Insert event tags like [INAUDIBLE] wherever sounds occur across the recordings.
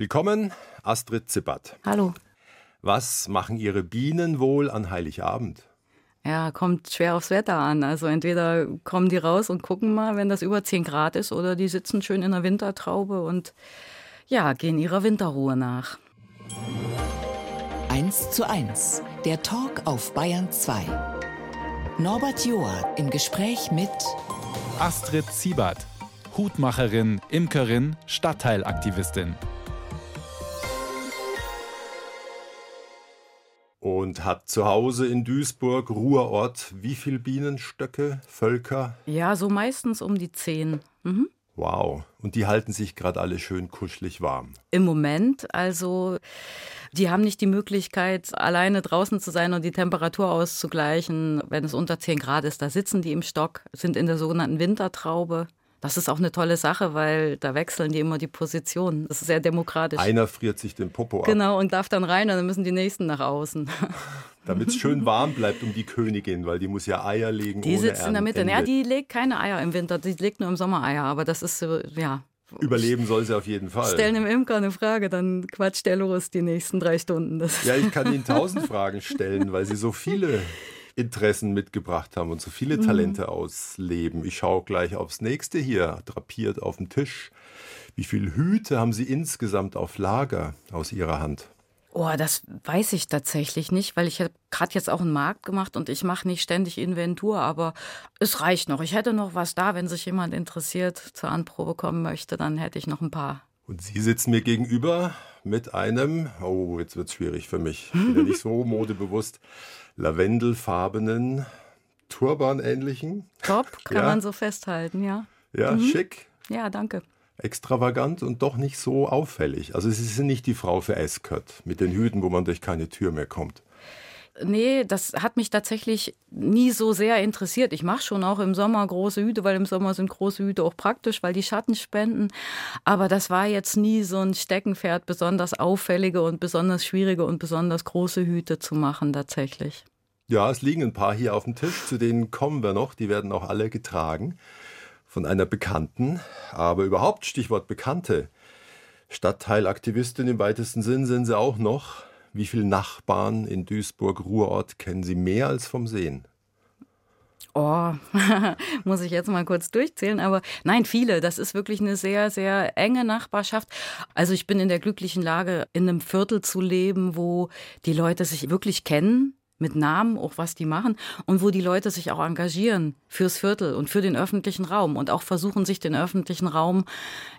Willkommen, Astrid Zippert. Hallo. Was machen Ihre Bienen wohl an Heiligabend? Ja, kommt schwer aufs Wetter an. Also entweder kommen die raus und gucken mal, wenn das über 10 Grad ist, oder die sitzen schön in der Wintertraube und ja, gehen ihrer Winterruhe nach. 1 zu 1, der Talk auf Bayern 2. Norbert Joa im Gespräch mit Astrid Ziebert, Hutmacherin, Imkerin, Stadtteilaktivistin. Und hat zu Hause in Duisburg, Ruhrort, wie viele Bienenstöcke, Völker? Ja, so meistens um die zehn. Mhm. Wow. Und die halten sich gerade alle schön kuschelig warm. Im Moment, also die haben nicht die Möglichkeit, alleine draußen zu sein und die Temperatur auszugleichen, wenn es unter 10 Grad ist. Da sitzen die im Stock, sind in der sogenannten Wintertraube. Das ist auch eine tolle Sache, weil da wechseln die immer die Position. Das ist sehr demokratisch. Einer friert sich den Popo ab. Genau, und darf dann rein und dann müssen die nächsten nach außen. [LAUGHS] Damit es schön warm bleibt um die Königin, weil die muss ja Eier legen. Die sitzt in der Mitte. Ja, die legt keine Eier im Winter, die legt nur im Sommer Eier. Aber das ist so, ja. Überleben soll sie auf jeden Fall. Stellen dem Imker eine Frage, dann quatscht der los die nächsten drei Stunden. Das ja, ich [LAUGHS] kann Ihnen tausend Fragen stellen, weil Sie so viele Interessen mitgebracht haben und so viele Mhm. Talente ausleben. Ich schaue gleich aufs nächste hier, drapiert auf dem Tisch. Wie viele Hüte haben Sie insgesamt auf Lager aus Ihrer Hand? Oh, das weiß ich tatsächlich nicht, weil ich habe gerade jetzt auch einen Markt gemacht und ich mache nicht ständig Inventur, aber es reicht noch. Ich hätte noch was da, wenn sich jemand interessiert, zur Anprobe kommen möchte, dann hätte ich noch ein paar. Und Sie sitzen mir gegenüber mit einem, oh, jetzt wird es schwierig für mich, ja nicht so modebewusst, [LAUGHS] lavendelfarbenen, turbanähnlichen. Top, [LAUGHS] kann Ja. man so festhalten, ja. Ja, schick, Ja, danke. extravagant und doch nicht so auffällig. Also Sie sind nicht die Frau für Ascot mit den Hüten, wo man durch keine Tür mehr kommt. Nee, das hat mich tatsächlich nie so sehr interessiert. Ich mache schon auch im Sommer große Hüte, weil im Sommer sind große Hüte auch praktisch, weil die Schatten spenden. Aber das war jetzt nie so ein Steckenpferd, besonders auffällige und besonders schwierige und besonders große Hüte zu machen tatsächlich. Ja, es liegen ein paar hier auf dem Tisch, zu denen kommen wir noch. Die werden auch alle getragen von einer Bekannten. Aber überhaupt, Stichwort Bekannte. Stadtteilaktivistin im weitesten Sinn sind Sie auch noch. Wie viele Nachbarn in Duisburg-Ruhrort kennen Sie mehr als vom Sehen? Oh, [LAUGHS] muss ich jetzt mal kurz durchzählen. Aber nein, viele. Das ist wirklich eine sehr, sehr enge Nachbarschaft. Also ich bin in der glücklichen Lage, in einem Viertel zu leben, wo die Leute sich wirklich kennen. Mit Namen, auch was die machen, und wo die Leute sich auch engagieren fürs Viertel und für den öffentlichen Raum und auch versuchen, sich den öffentlichen Raum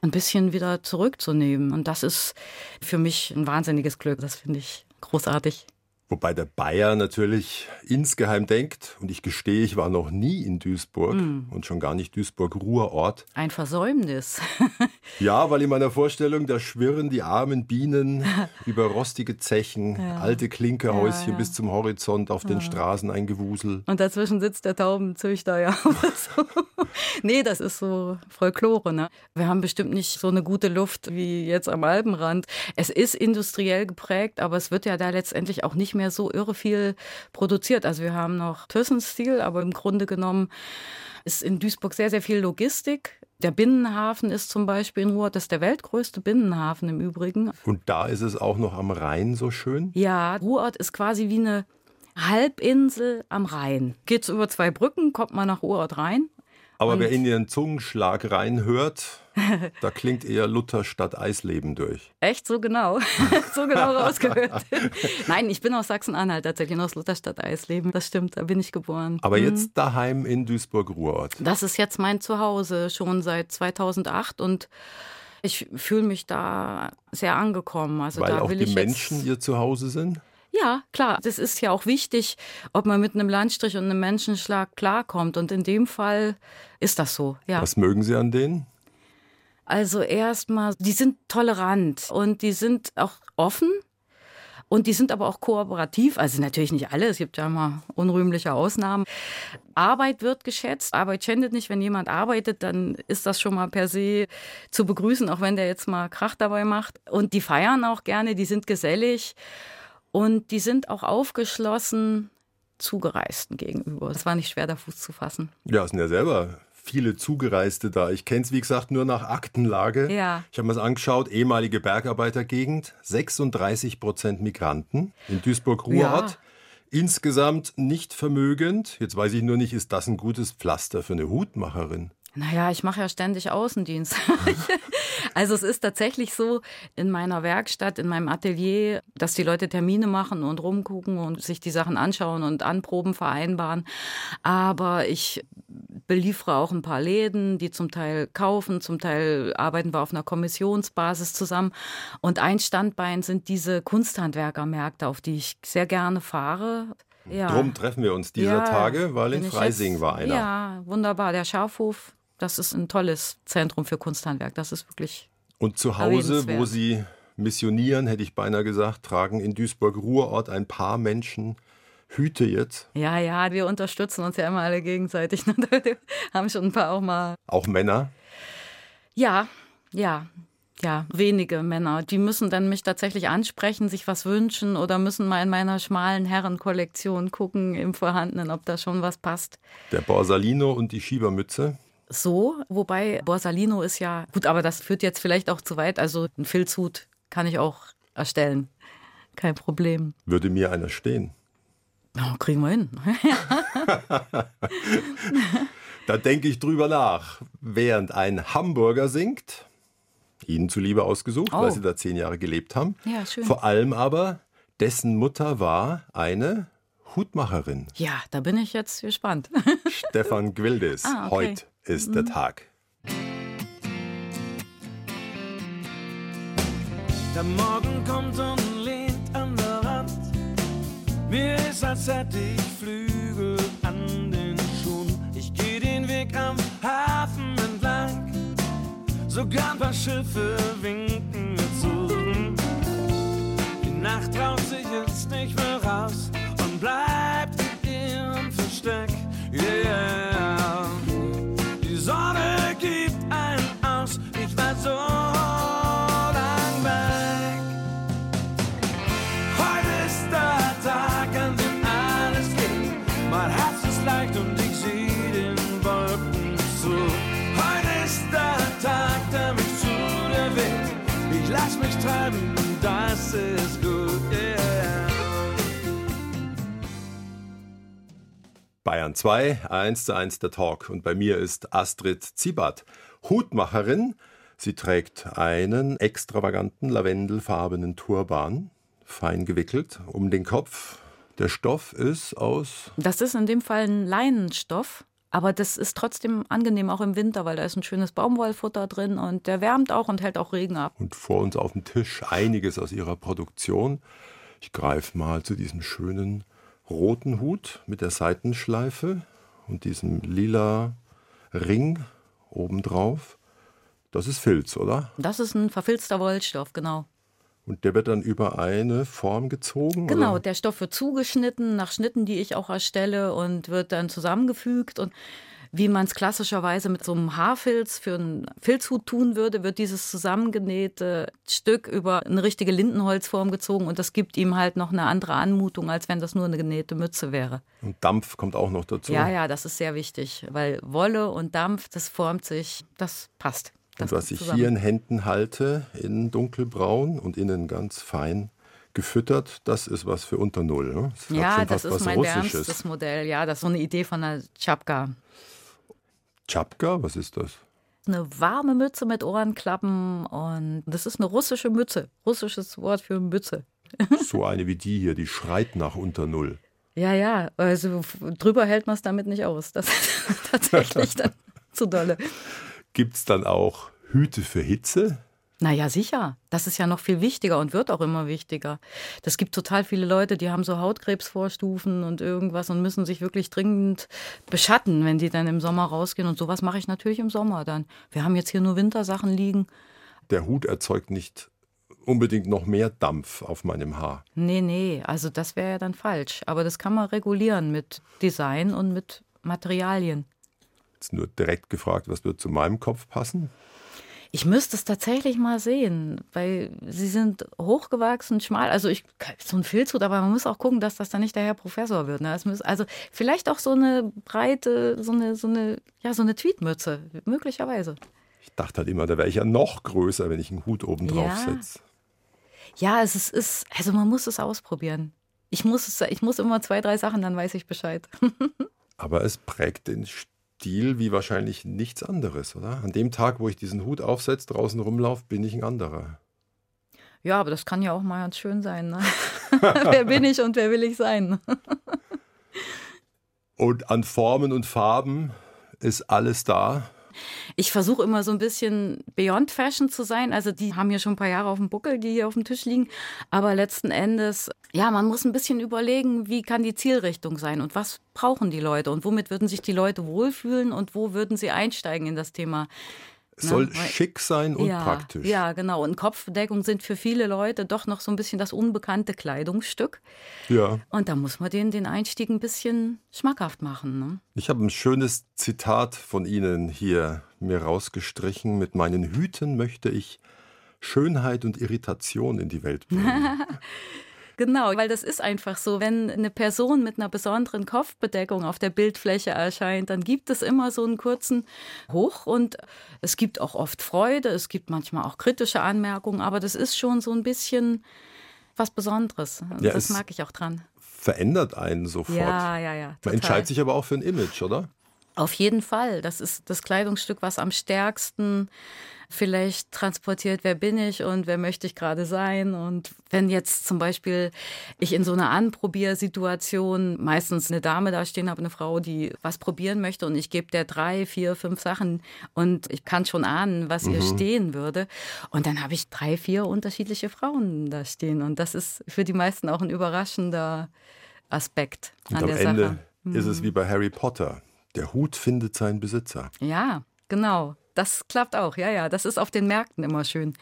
ein bisschen wieder zurückzunehmen. Und das ist für mich ein wahnsinniges Glück. Das finde ich großartig. Wobei der Bayer natürlich insgeheim denkt, und ich gestehe, ich war noch nie in Duisburg und schon gar nicht Duisburg-Ruhrort. Ein Versäumnis. [LAUGHS] Ja, weil in meiner Vorstellung, da schwirren die armen Bienen [LAUGHS] über rostige Zechen, alte Klinkerhäuschen Ja, ja. bis zum Horizont, auf den Straßen ein Gewusel. Und dazwischen sitzt der Taubenzüchter, ja. [LAUGHS] so. nee, das ist so Folklore. Ne? Wir haben bestimmt nicht so eine gute Luft wie jetzt am Alpenrand. Es ist industriell geprägt, aber es wird ja da letztendlich auch nicht mehr so irre viel produziert. Also wir haben noch Thyssenstiel, aber im Grunde genommen ist in Duisburg sehr, sehr viel Logistik. Der Binnenhafen ist zum Beispiel in Ruhr, das ist der weltgrößte Binnenhafen im Übrigen. Und da ist es auch noch am Rhein so schön. Ja, Ruhrort ist quasi wie eine Halbinsel am Rhein. Geht's über zwei Brücken, kommt man nach Ruhrort rein. Aber Und- wer in ihren Zungenschlag reinhört, da klingt eher Luther statt Eisleben durch. Echt so genau, [LAUGHS] so genau rausgehört. [LAUGHS] Nein, ich bin aus Sachsen-Anhalt tatsächlich, aus Lutherstadt Eisleben. Das stimmt, da bin ich geboren. Aber jetzt daheim in Duisburg-Ruhrort. Das ist jetzt mein Zuhause schon seit 2008 und ich fühle mich da sehr angekommen. Also Weil da auch will die Menschen ihr Zuhause sind. Ja, klar. Das ist ja auch wichtig, ob man mit einem Landstrich und einem Menschenschlag klarkommt. Und in dem Fall ist das so. Ja. Was mögen Sie an denen? Also erstmal, die sind tolerant und die sind auch offen und die sind aber auch kooperativ. Also natürlich nicht alle, es gibt ja immer unrühmliche Ausnahmen. Arbeit wird geschätzt, Arbeit schändet nicht. Wenn jemand arbeitet, dann ist das schon mal per se zu begrüßen, auch wenn der jetzt mal Krach dabei macht. Und die feiern auch gerne, die sind gesellig und die sind auch aufgeschlossen Zugereisten gegenüber. Es war nicht schwer, da Fuß zu fassen. Ja, sind ja selber viele Zugereiste da. Ich kenne es, wie gesagt, nur nach Aktenlage. Ja. Ich habe mir das angeschaut, ehemalige Bergarbeitergegend, 36 Prozent Migranten in Duisburg-Ruhrort. Ja. Insgesamt nicht vermögend. Jetzt weiß ich nur nicht, ist das ein gutes Pflaster für eine Hutmacherin? Naja, ich mache ja ständig Außendienst. [LAUGHS] also es ist tatsächlich so in meiner Werkstatt, in meinem Atelier, dass die Leute Termine machen und rumgucken und sich die Sachen anschauen und Anproben vereinbaren. Aber ich beliefere auch ein paar Läden, die zum Teil kaufen, zum Teil arbeiten wir auf einer Kommissionsbasis zusammen. Und ein Standbein sind diese Kunsthandwerkermärkte, auf die ich sehr gerne fahre. Ja. Drum treffen wir uns dieser Ja, Tage, weil in Freising jetzt- war einer. Ja, wunderbar. Der Schafhof, das ist ein tolles Zentrum für Kunsthandwerk. Das ist wirklich. Und zu Hause, wo Sie missionieren, hätte ich beinahe gesagt, tragen in Duisburg-Ruhrort ein paar Menschen Hüte jetzt. Ja, ja, wir unterstützen uns ja immer alle gegenseitig. [LAUGHS] ne? Wir haben schon ein paar auch mal. Auch Männer. Ja, ja. Ja, wenige Männer, die müssen dann mich tatsächlich ansprechen, sich was wünschen oder müssen mal in meiner schmalen Herrenkollektion gucken im Vorhandenen, ob da schon was passt. Der Borsalino und die Schiebermütze. So, wobei Borsalino ist ja gut, aber das führt jetzt vielleicht auch zu weit. Also einen Filzhut kann ich auch erstellen. Kein Problem. Würde mir einer stehen. Oh, kriegen wir hin. [LAUGHS] Da denke ich drüber nach. Während ein Hamburger singt, Ihnen zuliebe ausgesucht, Oh. weil Sie da zehn Jahre gelebt haben. Ja, schön. Vor allem aber, dessen Mutter war eine Hutmacherin. Ja, da bin ich jetzt gespannt. Stefan [LAUGHS] Gwildes. Ah, okay. Heute ist der Tag. Der Morgen kommt und lehnt an der Rand. Mir ist, als hätte ich Flügel an den Schuhen. Ich gehe den Weg am Hafen entlang. Sogar ein paar Schiffe winken mir zu. Die Nacht traut sich jetzt nicht mehr raus und bleibt in ihrem Versteck. Yeah. Die Sonne gibt Bayern 2, 1 zu 1 der Talk. Und bei mir ist Astrid Ziebert, Hutmacherin. Sie trägt einen extravaganten lavendelfarbenen Turban, fein gewickelt, um den Kopf. Der Stoff ist aus Das ist in dem Fall ein Leinenstoff, aber das ist trotzdem angenehm auch im Winter, weil da ist ein schönes Baumwollfutter drin und der wärmt auch und hält auch Regen ab. und vor uns auf dem Tisch einiges aus ihrer Produktion. Ich greife mal zu diesem schönen roten Hut mit der Seitenschleife und diesem lila Ring obendrauf. Das ist Filz, oder? Das ist ein verfilzter Wollstoff, genau. Und der wird dann über eine Form gezogen? Genau, Oder? der Stoff wird zugeschnitten nach Schnitten, die ich auch erstelle und wird dann zusammengefügt und wie man es klassischerweise mit so einem Haarfilz für einen Filzhut tun würde, wird dieses zusammengenähte Stück über eine richtige Lindenholzform gezogen und das gibt ihm halt noch eine andere Anmutung, als wenn das nur eine genähte Mütze wäre. Und Dampf kommt auch noch dazu. Ja, ja, das ist sehr wichtig, weil Wolle und Dampf, das formt sich, das passt. Das Und was ich zusammen. hier in Händen halte, innen dunkelbraun und innen ganz fein gefüttert, das ist was für unter Null. Ne? Das Ja, das ist mein wärmstes Modell. Ja, das ist so eine Idee von einer Tschapka. Tschapka, was ist das? Eine warme Mütze mit Ohrenklappen und das ist eine russische Mütze. Russisches Wort für Mütze. [LAUGHS] So eine wie die hier, die schreit nach unter Null. Ja, ja, also drüber hält man es damit nicht aus. Das ist [LAUGHS] tatsächlich dann [LAUGHS] zu dolle. Gibt es dann auch Hüte für Hitze? Naja, sicher. Das ist ja noch viel wichtiger und wird auch immer wichtiger. Das gibt total viele Leute, die haben so Hautkrebsvorstufen und irgendwas und müssen sich wirklich dringend beschatten, wenn die dann im Sommer rausgehen. Und sowas mache ich natürlich im Sommer dann. Wir haben jetzt hier nur Wintersachen liegen. Der Hut erzeugt nicht unbedingt noch mehr Dampf auf meinem Haar. Nee, nee, also das wäre ja dann falsch. Aber das kann man regulieren mit Design und mit Materialien. Jetzt nur direkt gefragt, was wird zu meinem Kopf passen? Ich müsste es tatsächlich mal sehen, weil sie sind hochgewachsen, schmal. Also ich so ein Filzhut, aber man muss auch gucken, dass das dann nicht der Herr Professor wird. Ne? Muss, also vielleicht auch so eine breite, so eine, so eine, ja, so eine Tweetmütze, möglicherweise. Ich dachte halt immer, da wäre ich ja noch größer, wenn ich einen Hut oben drauf ja. setze. Ja, es ist, ist, also man muss es ausprobieren. Ich muss, es, ich muss immer zwei, drei Sachen, dann weiß ich Bescheid. [LAUGHS] aber es prägt den Stil wie wahrscheinlich nichts anderes, oder? An dem Tag, wo ich diesen Hut aufsetze, draußen rumlaufe, bin ich ein anderer. Ja, aber das kann ja auch mal ganz schön sein. Ne? [LAUGHS] wer bin ich und wer will ich sein? und an Formen und Farben ist alles da. Ich versuche immer so ein bisschen Beyond Fashion zu sein. Also die haben ja schon ein paar Jahre auf dem Buckel, die hier auf dem Tisch liegen. Aber letzten Endes, ja, man muss ein bisschen überlegen, wie kann die Zielrichtung sein und was brauchen die Leute und womit würden sich die Leute wohlfühlen und wo würden sie einsteigen in das Thema soll ne? schick sein und ja, praktisch. Ja, genau. Und Kopfbedeckung sind für viele Leute doch noch so ein bisschen das unbekannte Kleidungsstück. Ja. Und da muss man denen den Einstieg ein bisschen schmackhaft machen. Ne? Ich habe ein schönes Zitat von Ihnen hier mir rausgestrichen. Mit meinen Hüten möchte ich Schönheit und Irritation in die Welt bringen. [LAUGHS] Genau, weil das ist einfach so. Wenn eine Person mit einer besonderen Kopfbedeckung auf der Bildfläche erscheint, dann gibt es immer so einen kurzen Hoch und es gibt auch oft Freude, es gibt manchmal auch kritische Anmerkungen, aber das ist schon so ein bisschen was Besonderes. Ja, das mag ich auch dran. Verändert einen sofort. Ja, ja, ja. Total. Man entscheidet sich aber auch für ein Image, oder? Auf jeden Fall. Das ist das Kleidungsstück, was am stärksten vielleicht transportiert, wer bin ich und wer möchte ich gerade sein. Und wenn jetzt zum Beispiel ich in so einer Anprobiersituation meistens eine Dame da stehen habe, eine Frau, die was probieren möchte und ich gebe der drei, vier, fünf Sachen und ich kann schon ahnen, was mhm. ihr stehen würde. Und dann habe ich drei, vier unterschiedliche Frauen da stehen. Und das ist für die meisten auch ein überraschender Aspekt und an am der Ende Sache. Ist es mhm. wie bei Harry Potter. Der Hut findet seinen Besitzer. Ja, genau. Das klappt auch, ja, ja. Das ist auf den Märkten immer schön,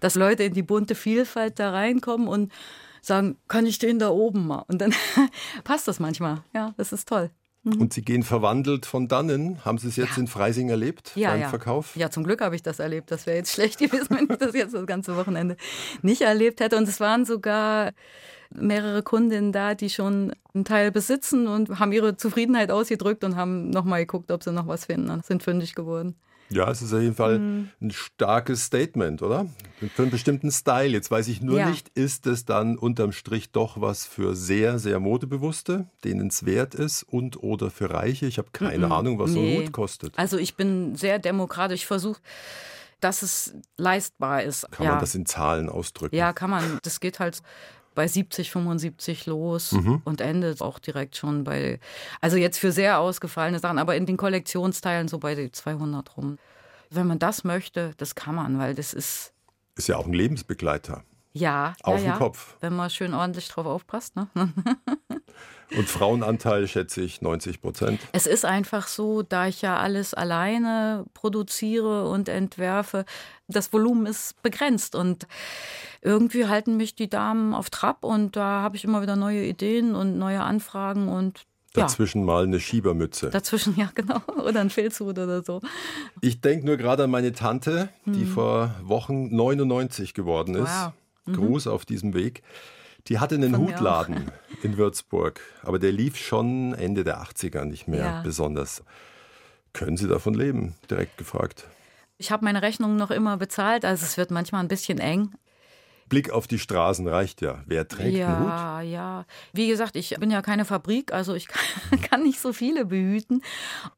dass Leute in die bunte Vielfalt da reinkommen und sagen, kann ich den da oben mal? Und dann [LAUGHS] passt das manchmal. Ja, das ist toll. Mhm. Und Sie gehen verwandelt von dannen. Haben Sie es jetzt ja. in Freising erlebt ja, beim ja. Verkauf? Ja, zum Glück habe ich das erlebt. Das wäre jetzt [LAUGHS] schlecht gewesen, wenn ich das jetzt das ganze Wochenende nicht erlebt hätte. Und es waren sogar mehrere Kundinnen da, die schon einen Teil besitzen und haben ihre Zufriedenheit ausgedrückt und haben nochmal geguckt, ob sie noch was finden und sind fündig geworden. Ja, es ist auf jeden Fall mhm. ein starkes Statement, oder? Für einen bestimmten Style. Jetzt weiß ich nur ja. nicht, ist es dann unterm Strich doch was für sehr, sehr Modebewusste, denen es wert ist und oder für Reiche? Ich habe keine mhm. Ahnung, was nee. so ein Hut kostet. Also ich bin sehr demokratisch. Ich versuche dass es leistbar ist. Kann ja. man das in Zahlen ausdrücken? Ja, kann man. Das geht halt bei 70, 75 los mhm. und endet auch direkt schon bei, also jetzt für sehr ausgefallene Sachen, aber in den Kollektionsteilen so bei 200 rum. Wenn man das möchte, das kann man, weil das ist. Ist ja auch ein Lebensbegleiter. Ja, auf ja, ja. Kopf. Wenn man schön ordentlich drauf aufpasst. Ne? [LAUGHS] Und Frauenanteil schätze ich 90 Prozent. Es ist einfach so, da ich ja alles alleine produziere und entwerfe, das Volumen ist begrenzt und irgendwie halten mich die Damen auf Trab und da habe ich immer wieder neue Ideen und neue Anfragen und Dazwischen ja. mal eine Schiebermütze. Dazwischen, [LAUGHS] ja, genau. Oder ein Filzhut oder so. Ich denke nur gerade an meine Tante, die hm. vor Wochen 99 geworden ist. Wow. Mhm. Gruß auf diesem Weg. Die hatte einen Von Hutladen [LAUGHS] in Würzburg, aber der lief schon Ende der 80er nicht mehr ja. besonders. Können Sie davon leben? Direkt gefragt. Ich habe meine Rechnung noch immer bezahlt, also es wird manchmal ein bisschen eng. Blick auf die Straßen reicht ja. Wer trägt ja, einen Hut? Ja, ja. Wie gesagt, ich bin ja keine Fabrik, also ich [LAUGHS] kann nicht so viele behüten.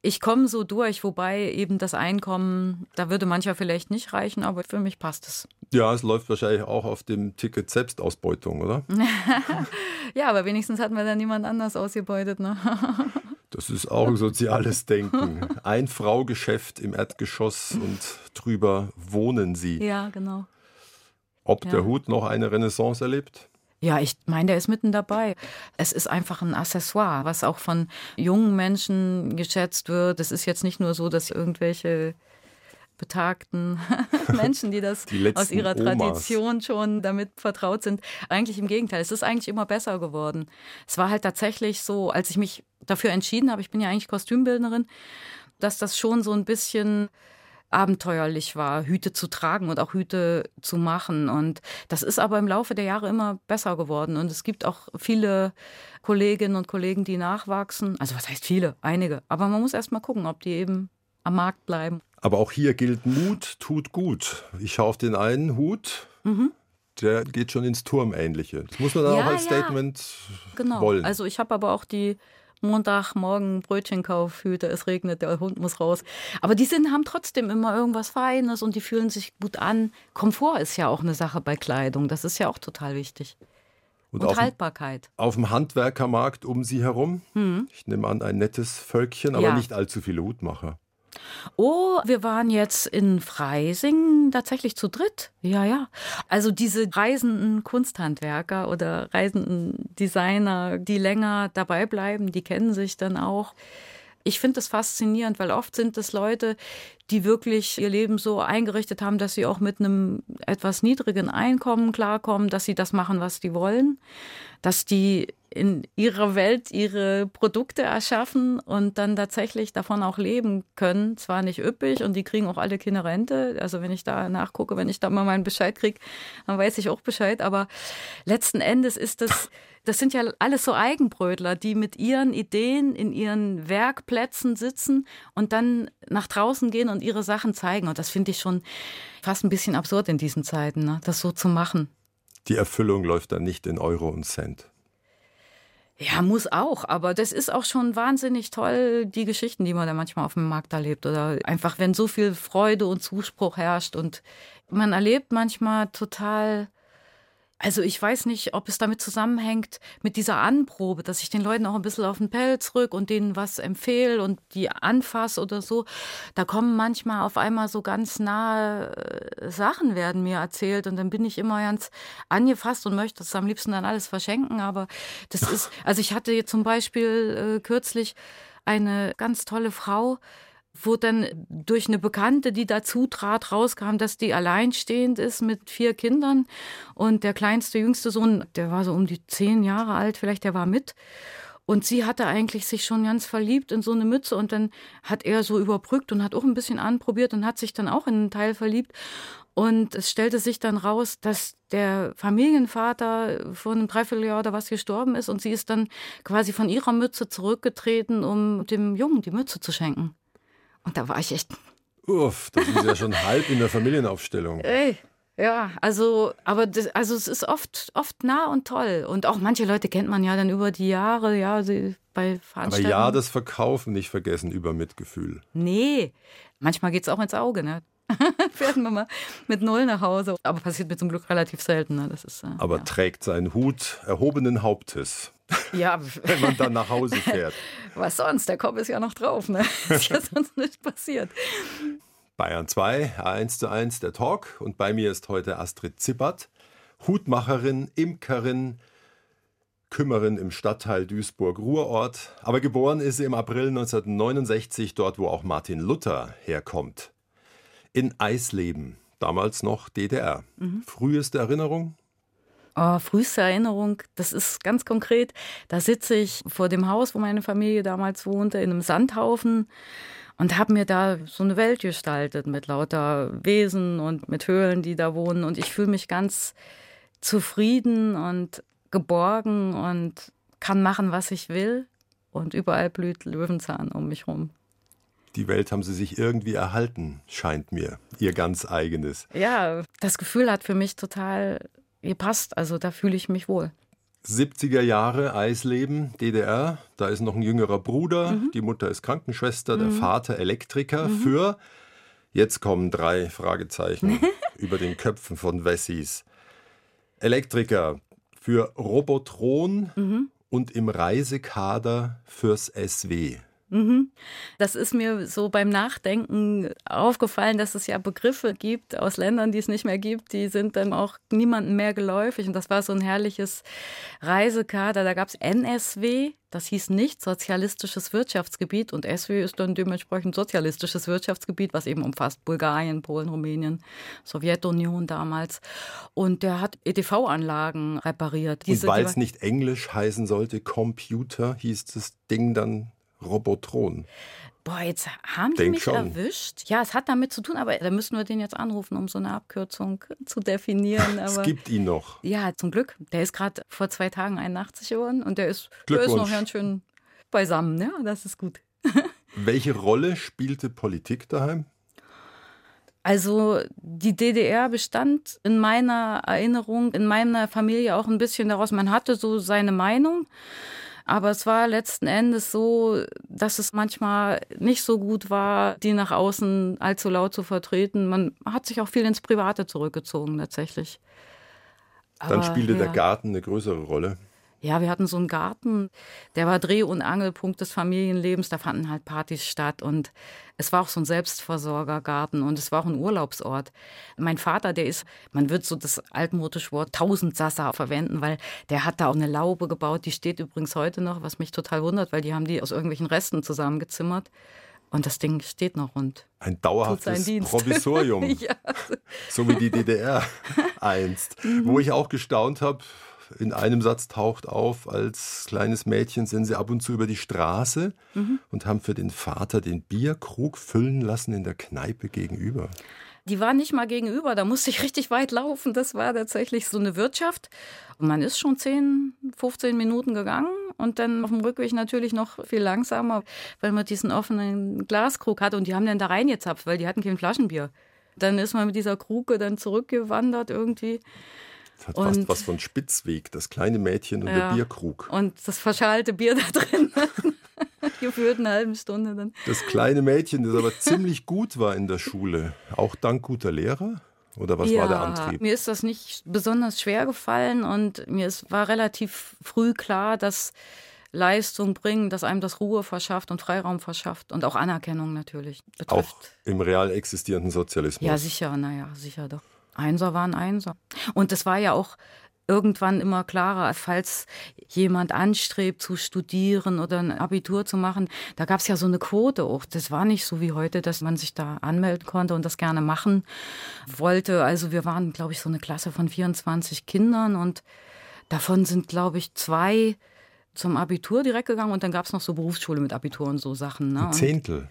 Ich komme so durch, wobei eben das Einkommen, da würde mancher vielleicht nicht reichen, aber für mich passt es. Ja, es läuft wahrscheinlich auch auf dem Ticket Selbstausbeutung, oder? [LAUGHS] ja, aber wenigstens hatten wir dann niemand anders ausgebeutet, ne? [LAUGHS] Das ist auch ein soziales Denken. Ein Fraugeschäft im Erdgeschoss und drüber wohnen sie. Ja, genau. Ob ja. der Hut noch eine Renaissance erlebt? Ja, ich meine, der ist mitten dabei. Es ist einfach ein Accessoire, was auch von jungen Menschen geschätzt wird. Es ist jetzt nicht nur so, dass irgendwelche betagten [LAUGHS] Menschen, die das die aus ihrer Tradition Omas. schon damit vertraut sind. Eigentlich im Gegenteil, es ist eigentlich immer besser geworden. Es war halt tatsächlich so, als ich mich dafür entschieden habe, ich bin ja eigentlich Kostümbildnerin, dass das schon so ein bisschen abenteuerlich war, Hüte zu tragen und auch Hüte zu machen. Und das ist aber im Laufe der Jahre immer besser geworden. Und es gibt auch viele Kolleginnen und Kollegen, die nachwachsen. Also was heißt viele? Einige. Aber man muss erst mal gucken, ob die eben am Markt bleiben. Aber auch hier gilt, Mut tut gut. Ich schaue auf den einen Hut. Mhm der geht schon ins Turmähnliche. Das muss man dann ja, auch als Statement genau. wollen. Also ich habe aber auch die Montagmorgen Brötchenkaufhüte, es regnet, der Hund muss raus. Aber die sind, haben trotzdem immer irgendwas Feines und die fühlen sich gut an. Komfort ist ja auch eine Sache bei Kleidung, das ist ja auch total wichtig. Und, und auf Haltbarkeit. Dem, auf dem Handwerkermarkt um sie herum, hm. ich nehme an, ein nettes Völkchen, aber ja. nicht allzu viele Hutmacher. Oh, wir waren jetzt in Freising tatsächlich zu dritt. Ja, ja. Also diese reisenden Kunsthandwerker oder reisenden Designer, die länger dabei bleiben, die kennen sich dann auch. Ich finde das faszinierend, weil oft sind es Leute, die wirklich ihr Leben so eingerichtet haben, dass sie auch mit einem etwas niedrigen Einkommen klarkommen, dass sie das machen, was die wollen, dass die in ihrer Welt ihre Produkte erschaffen und dann tatsächlich davon auch leben können. Zwar nicht üppig und die kriegen auch alle keine Rente. Also wenn ich da nachgucke, wenn ich da mal meinen Bescheid kriege, dann weiß ich auch Bescheid. Aber letzten Endes ist das, das sind ja alles so Eigenbrötler, die mit ihren Ideen in ihren Werkplätzen sitzen und dann nach draußen gehen und ihre Sachen zeigen. Und das finde ich schon fast ein bisschen absurd in diesen Zeiten, ne? das so zu machen. Die Erfüllung läuft dann nicht in Euro und Cent. Ja, muss auch, aber das ist auch schon wahnsinnig toll, die Geschichten, die man da manchmal auf dem Markt erlebt. Oder einfach, wenn so viel Freude und Zuspruch herrscht und man erlebt manchmal total also ich weiß nicht, ob es damit zusammenhängt mit dieser Anprobe, dass ich den Leuten auch ein bisschen auf den Pelz rück und denen was empfehle und die anfasse oder so. Da kommen manchmal auf einmal so ganz nahe äh, Sachen werden mir erzählt und dann bin ich immer ganz angefasst und möchte das am liebsten dann alles verschenken. Aber das ist, also ich hatte jetzt zum Beispiel äh, kürzlich eine ganz tolle Frau, wo dann durch eine Bekannte, die dazu trat, rauskam, dass die alleinstehend ist mit vier Kindern. Und der kleinste, jüngste Sohn, der war so um die zehn Jahre alt, vielleicht, der war mit. Und sie hatte eigentlich sich schon ganz verliebt in so eine Mütze und dann hat er so überbrückt und hat auch ein bisschen anprobiert und hat sich dann auch in einen Teil verliebt. Und es stellte sich dann raus, dass der Familienvater vor einem Dreivierteljahr oder was gestorben ist und sie ist dann quasi von ihrer Mütze zurückgetreten, um dem Jungen die Mütze zu schenken. Und da war ich echt. Uff, das ist ja schon halb in der Familienaufstellung. [LAUGHS] Ey, ja, also, aber das, also es ist oft, oft nah und toll. Und auch manche Leute kennt man ja dann über die Jahre, ja, sie bei Veranstaltungen. Aber ja, das Verkaufen nicht vergessen über Mitgefühl. Nee, manchmal geht es auch ins Auge, ne? [LAUGHS] Fährt man mal mit Null nach Hause. Aber passiert mir zum Glück relativ selten. Ne? Das ist, äh, aber ja. trägt seinen Hut erhobenen Hauptes. Ja. [LAUGHS] Wenn man dann nach Hause fährt. [LAUGHS] Was sonst? Der Kopf ist ja noch drauf. Ne? [LAUGHS] Ist ja sonst nicht passiert. Bayern 2, A1 zu 1, der Talk. Und bei mir ist heute Astrid Zippert, Hutmacherin, Imkerin, Kümmerin im Stadtteil Duisburg-Ruhrort. Aber geboren ist sie im April 1969, dort wo auch Martin Luther herkommt. In Eisleben, damals noch DDR. Mhm. Früheste Erinnerung? Oh, früheste Erinnerung, das ist ganz konkret. Da sitze ich vor dem Haus, wo meine Familie damals wohnte, in einem Sandhaufen und habe mir da so eine Welt gestaltet mit lauter Wesen und mit Höhlen, die da wohnen. Und ich fühle mich ganz zufrieden und geborgen und kann machen, was ich will. Und überall blüht Löwenzahn um mich rum. Die Welt haben sie sich irgendwie erhalten, scheint mir. Ihr ganz eigenes. Ja, das Gefühl hat für mich total gepasst. Also da fühle ich mich wohl. 70er Jahre, Eisleben, DDR. Da ist noch ein jüngerer Bruder. Mhm. Die Mutter ist Krankenschwester, mhm. der Vater Elektriker. Mhm. Für, jetzt kommen drei Fragezeichen [LAUGHS] über den Köpfen von Wessis. Elektriker für Robotron mhm. und im Reisekader fürs SW. Mhm. Das ist mir so beim Nachdenken aufgefallen, dass es ja Begriffe gibt aus Ländern, die es nicht mehr gibt, die sind dann auch niemandem mehr geläufig. Und das war so ein herrliches Reisekader. Da gab es NSW, das hieß nicht Sozialistisches Wirtschaftsgebiet und SW ist dann dementsprechend Sozialistisches Wirtschaftsgebiet, was eben umfasst Bulgarien, Polen, Rumänien, Sowjetunion damals. Und der hat EDV-Anlagen repariert. Diese, und weil es nicht Englisch heißen sollte, Computer, hieß das Ding dann Robotron. Boah, jetzt haben die Denk mich schon. erwischt. Ja, es hat damit zu tun, aber da müssen wir den jetzt anrufen, um so eine Abkürzung zu definieren. [LAUGHS] Es Aber gibt ihn noch. ja, zum Glück. Der ist gerade vor zwei Tagen 81 geworden und der ist, der ist noch ganz schön beisammen. Ja, das ist gut. [LAUGHS] Welche Rolle spielte Politik daheim? Also die DDR bestand in meiner Erinnerung, in meiner Familie auch ein bisschen daraus, man hatte so seine Meinung, aber es war letzten Endes so, dass es manchmal nicht so gut war, die nach außen allzu laut zu vertreten. Man hat sich auch viel ins Private zurückgezogen tatsächlich. Dann Aber, spielte der ja. Garten eine größere Rolle. Ja, wir hatten so einen Garten, der war Dreh- und Angelpunkt des Familienlebens. Da fanden halt Partys statt und es war auch so ein Selbstversorgergarten und es war auch ein Urlaubsort. Mein Vater, der ist, man wird so das altmodische Wort Tausendsasser verwenden, weil der hat da auch eine Laube gebaut. Die steht übrigens heute noch, was mich total wundert, weil die haben die aus irgendwelchen Resten zusammengezimmert. Und das Ding steht noch und Ein dauerhaftes. [LAUGHS] Provisorium, ja. so wie die DDR einst. [LAUGHS] Wo ich auch gestaunt habe, in einem Satz taucht auf, als kleines Mädchen sind sie ab und zu über die Straße und haben für den Vater den Bierkrug füllen lassen in der Kneipe gegenüber. Die war nicht mal gegenüber, da musste ich richtig weit laufen. Das war tatsächlich so eine Wirtschaft. Und man ist schon 10, 15 Minuten gegangen und dann auf dem Rückweg natürlich noch viel langsamer, weil man diesen offenen Glaskrug hatte und die haben dann da reingezapft, weil die hatten kein Flaschenbier. Dann ist man mit dieser Kruke dann zurückgewandert irgendwie. Das hat fast Und- was von Spitzweg, das kleine Mädchen und Ja. der Bierkrug. Und das verschalte Bier da drin. [LAUGHS] Gefühlt eine halbe Stunde dann. Das kleine Mädchen, das aber ziemlich gut war in der Schule, auch dank guter Lehrer? Oder was war der Antrieb? Mir ist das nicht besonders schwer gefallen und mir ist, war relativ früh klar, dass Leistung bringen, dass einem das Ruhe verschafft und Freiraum verschafft und auch Anerkennung natürlich betrifft. Auch im real existierenden Sozialismus. Ja, sicher, naja, sicher doch. Einser waren Einser. Und es war ja auch irgendwann immer klarer, falls jemand anstrebt zu studieren oder ein Abitur zu machen, da gab es ja so eine Quote auch. Das war nicht so wie heute, dass man sich da anmelden konnte und das gerne machen wollte. Also wir waren, glaube ich, so eine Klasse von 24 Kindern und davon sind, glaube ich, zwei zum Abitur direkt gegangen und dann gab es noch so Berufsschule mit Abitur und so Sachen. Ne? Ein Und- Zehntel.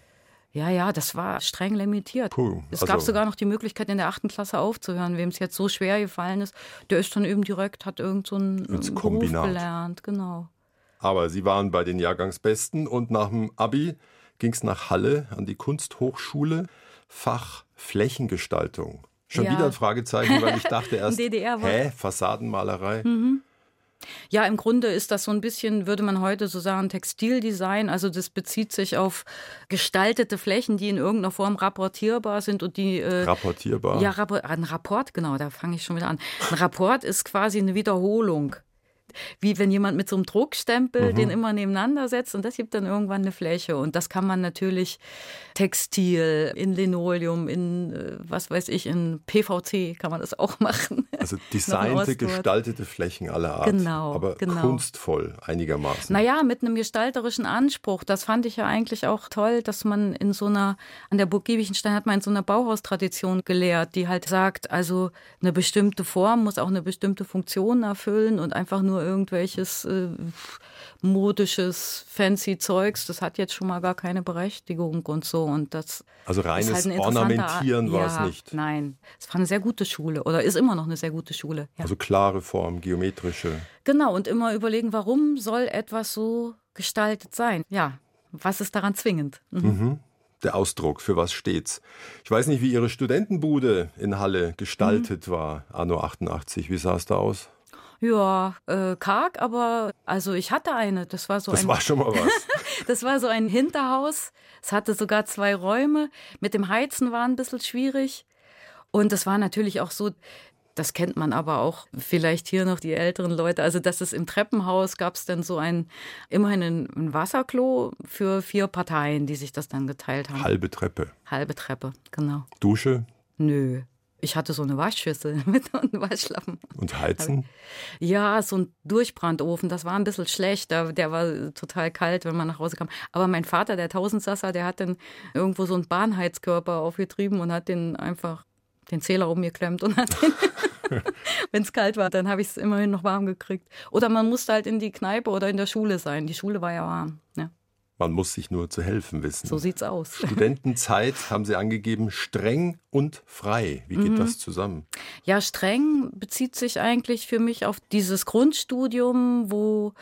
Ja, ja, das war streng limitiert. Puh, es also- gab sogar noch die Möglichkeit, in der achten Klasse aufzuhören. Wem es jetzt so schwer gefallen ist, der ist dann eben direkt, hat irgend so einen Beruf Kombinat. gelernt. Genau. Aber Sie waren bei den Jahrgangsbesten und nach dem Abi ging es nach Halle an die Kunsthochschule, Fach Flächengestaltung. Schon Ja. wieder ein Fragezeichen, weil ich dachte [LAUGHS] erst, DDR-Wort. hä, Fassadenmalerei? Ja, im Grunde ist das so ein bisschen, würde man heute so sagen, Textildesign. Also das bezieht sich auf gestaltete Flächen, die in irgendeiner Form rapportierbar sind und die äh, Rapportierbar. Ja, ein Rapport, genau, da fange ich schon wieder an. Ein Rapport ist quasi eine Wiederholung. Wie wenn jemand mit so einem Druckstempel den immer nebeneinander setzt und das gibt dann irgendwann eine Fläche. Und das kann man natürlich Textil, in Linoleum, in äh, was weiß ich, in PVC kann man das auch machen. [LAUGHS] Also designte, gestaltete Flächen aller Art. Genau, aber genau. kunstvoll einigermaßen. Naja, mit einem gestalterischen Anspruch. Das fand ich ja eigentlich auch toll, dass man in so einer, an der Burg Giebichenstein hat man in so einer Bauhaustradition gelehrt, die halt sagt, also eine bestimmte Form muss auch eine bestimmte Funktion erfüllen und einfach nur irgendwelches äh, modisches, fancy Zeugs, das hat jetzt schon mal gar keine Berechtigung und so. Und das Also ist reines halt Ornamentieren war ja, es nicht. Nein, es war eine sehr gute Schule oder ist immer noch eine sehr gute Schule. Ja. Also klare Form, geometrische. Genau, und immer überlegen, warum soll etwas so gestaltet sein? Ja, was ist daran zwingend? Mhm. Der Ausdruck, für was steht's? Ich weiß nicht, wie Ihre Studentenbude in Halle Mhm. gestaltet war, anno 88. Wie sah es da aus? Ja, äh, karg, aber also ich hatte eine. Das war so Das ein, war schon mal was. [LAUGHS] das war so ein Hinterhaus. Es hatte sogar zwei Räume. Mit dem Heizen war ein bisschen schwierig. Und es war natürlich auch so, das kennt man aber auch vielleicht hier noch die älteren Leute. Also, dass es im Treppenhaus gab es dann so ein, immerhin ein Wasserklo für vier Parteien, die sich das dann geteilt haben. Halbe Treppe. Halbe Treppe, genau. Dusche Nö. Ich hatte so eine Waschschüssel [LAUGHS] mit und Waschlappen. und Heizen. Ja, so ein Durchbrandofen, das war ein bisschen schlecht. Der, der war total kalt, wenn man nach Hause kam. Aber mein Vater, der Tausendsasser, der hat dann irgendwo so einen Bahnheizkörper aufgetrieben und hat den einfach den Zähler umgeklemmt und hat den, [LAUGHS] wenn es kalt war, dann habe ich es immerhin noch warm gekriegt. Oder man musste halt in die Kneipe oder in der Schule sein. Die Schule war ja warm. Ja. Man muss sich nur zu helfen wissen. So sieht's aus. [LAUGHS] Studentenzeit haben Sie angegeben, streng und frei. Wie geht Mhm. das zusammen? Ja, streng bezieht sich eigentlich für mich auf dieses Grundstudium, wo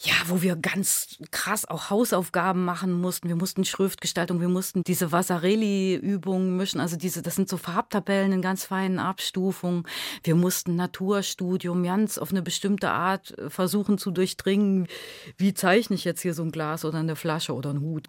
ja, wo wir ganz krass auch Hausaufgaben machen mussten. Wir mussten Schriftgestaltung, wir mussten diese Vasarely-Übungen mischen, also diese, das sind so Farbtabellen in ganz feinen Abstufungen. Wir mussten Naturstudium ganz auf eine bestimmte Art äh, versuchen zu durchdringen. Wie zeichne ich jetzt hier so ein Glas oder eine Flasche oder einen Hut?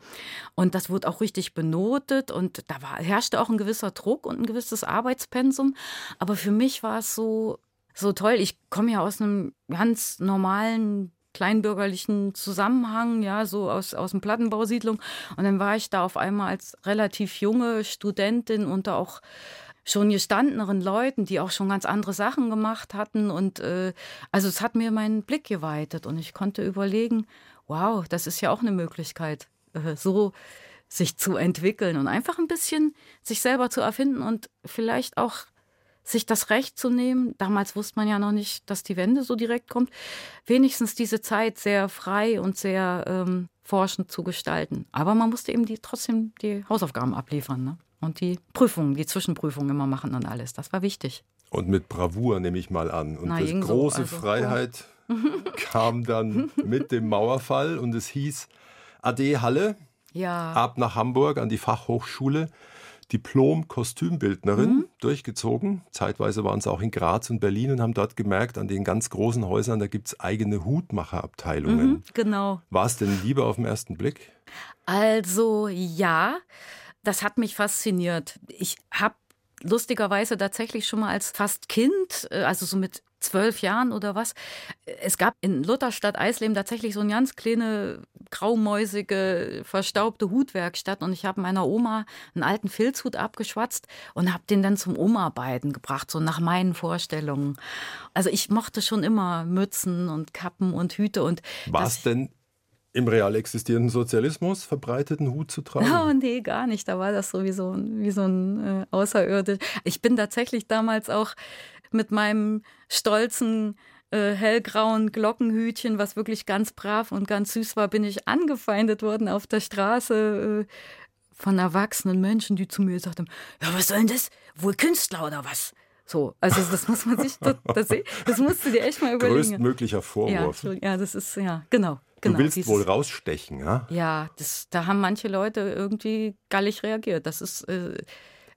Und das wurde auch richtig benotet und da war, herrschte auch ein gewisser Druck und ein gewisses Arbeitspensum. Aber für mich war es so, so toll. Ich komme ja aus einem ganz normalen kleinbürgerlichen Zusammenhang, ja, so aus, aus dem Plattenbausiedlung. Und dann war ich da auf einmal als relativ junge Studentin unter auch schon gestandeneren Leuten, die auch schon ganz andere Sachen gemacht hatten. Und äh, also es hat mir meinen Blick geweitet und ich konnte überlegen, wow, das ist ja auch eine Möglichkeit, äh, so sich zu entwickeln und einfach ein bisschen sich selber zu erfinden und vielleicht auch sich das Recht zu nehmen, damals wusste man ja noch nicht, dass die Wende so direkt kommt, wenigstens diese Zeit sehr frei und sehr ähm, forschend zu gestalten. Aber man musste eben die, trotzdem die Hausaufgaben abliefern ne? und die Prüfungen, die Zwischenprüfungen immer machen und alles. Das war wichtig. Und mit Bravour nehme ich mal an. Und Na, die so, große also, Freiheit [LAUGHS] kam dann mit dem Mauerfall und es hieß Ade Halle, Ja, ab nach Hamburg an die Fachhochschule. Diplom-Kostümbildnerin Mhm. durchgezogen. Zeitweise waren sie auch in Graz und Berlin und haben dort gemerkt, an den ganz großen Häusern, da gibt es eigene Hutmacherabteilungen. mhm, genau. War es denn lieber auf den ersten Blick? Also ja, das hat mich fasziniert. Ich habe lustigerweise tatsächlich schon mal als fast Kind, äh, also so mit zwölf Jahren oder was, äh, es gab in Lutherstadt Eisleben tatsächlich so eine ganz kleine, graumäusige, verstaubte Hutwerkstatt und ich habe meiner Oma einen alten Filzhut abgeschwatzt und habe den dann zum Umarbeiten gebracht, so nach meinen Vorstellungen. Also ich mochte schon immer Mützen und Kappen und Hüte und es denn im real existierenden Sozialismus verbreitet, einen Hut zu tragen? [LAUGHS] Oh, nee, gar nicht. Da war das so wie so ein, wie so ein äh, Außerirdisch. Ich bin tatsächlich damals auch mit meinem stolzen äh, hellgrauen Glockenhütchen, was wirklich ganz brav und ganz süß war, bin ich angefeindet worden auf der Straße äh, von erwachsenen Menschen, die zu mir gesagt haben, ja, was soll denn das? Wohl Künstler oder was? So, also das muss man sich, das, das, das musst du dir echt mal überlegen. Größtmöglicher Ja, Vorwurf. Entschuldigung, ja, das ist, ja, genau. genau du willst dieses- wohl rausstechen, ja? ja, das, da haben manche Leute irgendwie gallig reagiert. Das ist, äh,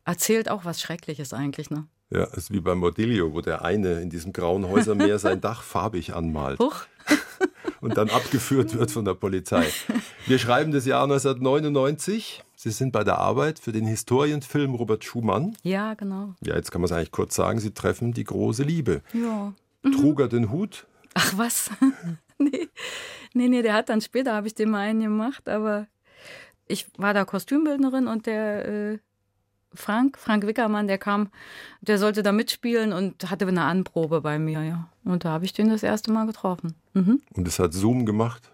erzählt auch was Schreckliches eigentlich, ne? Ja, ist wie beim Mordilio, wo der eine in diesem grauen Häusermeer sein [LAUGHS] Dach farbig anmalt Huch. [LAUGHS] und dann abgeführt wird von der Polizei. Wir schreiben das Jahr 1999. Sie sind bei der Arbeit für den Historienfilm Robert Schumann. Ja, genau. Ja, jetzt kann man es eigentlich kurz sagen, Sie treffen die große Liebe. Ja. Trug er den Hut? Ach was? [LAUGHS] nee. nee, nee, der hat dann später, habe ich den mal einen gemacht, aber ich war da Kostümbildnerin und der äh, Frank, Frank Wickermann, der kam, der sollte da mitspielen und hatte eine Anprobe bei mir, ja. Und da habe ich den das erste Mal getroffen. Mhm. Und es hat Zoom gemacht.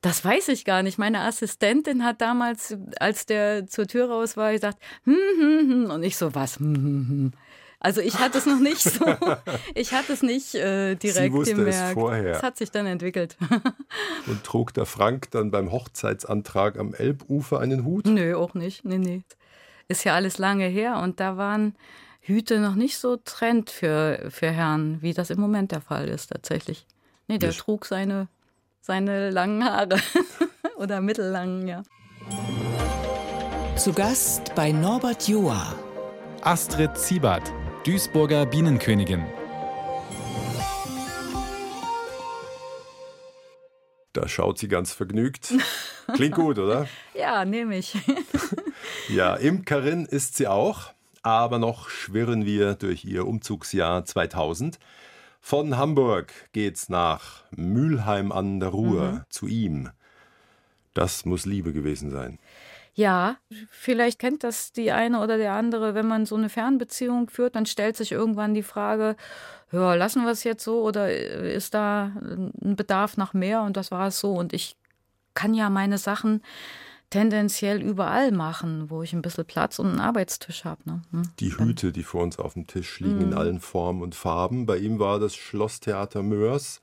Das weiß ich gar nicht. Meine Assistentin hat damals, als der zur Tür raus war, gesagt, hm, hm, hm. und ich so, was? Hm, hm, hm. Also ich hatte es noch nicht so, [LAUGHS] ich hatte es nicht äh, direkt wusste es gemerkt. vorher. Es hat sich dann entwickelt. [LAUGHS] Und trug der Frank dann beim Hochzeitsantrag am Elbufer einen Hut? Nö, auch nicht. Nee, nee. Ist ja alles lange her und da waren Hüte noch nicht so Trend für, für Herren, wie das im Moment der Fall ist tatsächlich. Nee, der Wir- trug seine, seine langen Haare. [LAUGHS] Oder mittellangen, ja. Zu Gast bei Norbert Joa. Astrid Ziebert, Duisburger Bienenkönigin. Da schaut sie ganz vergnügt. Klingt gut, oder? [LAUGHS] Ja, nehme ich. [LAUGHS] Ja, Imkerin ist sie auch, aber noch schwirren wir durch ihr Umzugsjahr 2000. Von Hamburg geht's nach Mülheim an der Ruhr zu ihm. Das muss Liebe gewesen sein. Ja, vielleicht kennt das die eine oder der andere, wenn man so eine Fernbeziehung führt, dann stellt sich irgendwann die Frage, ja, lassen wir es jetzt so oder ist da ein Bedarf nach mehr? Und das war es so. Und ich kann ja meine Sachen tendenziell überall machen, wo ich ein bisschen Platz und einen Arbeitstisch habe. Ne? Hm. Die Hüte, die vor uns auf dem Tisch liegen, in allen Formen und Farben. Bei ihm war das Schlosstheater Mörs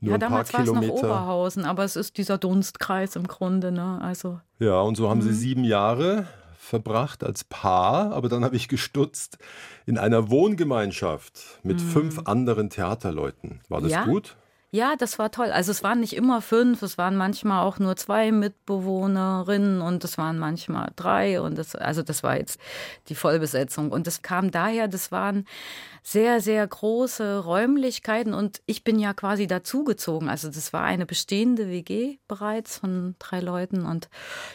Nur ja, ein paar damals war es noch. Oberhausen, aber es ist dieser Dunstkreis im Grunde. Ne? Also, Ja, und so haben Mhm. sie sieben Jahre verbracht als Paar, aber dann habe ich gestutzt in einer Wohngemeinschaft mit fünf anderen Theaterleuten. War das Mhm. Ja? gut? Ja, das war toll. Also es waren nicht immer fünf, es waren manchmal auch nur zwei Mitbewohnerinnen und es waren manchmal drei und das, also das war jetzt die Vollbesetzung. Und das kam daher, das waren sehr, sehr große Räumlichkeiten und ich bin ja quasi dazugezogen. Also das war eine bestehende WG bereits von drei Leuten und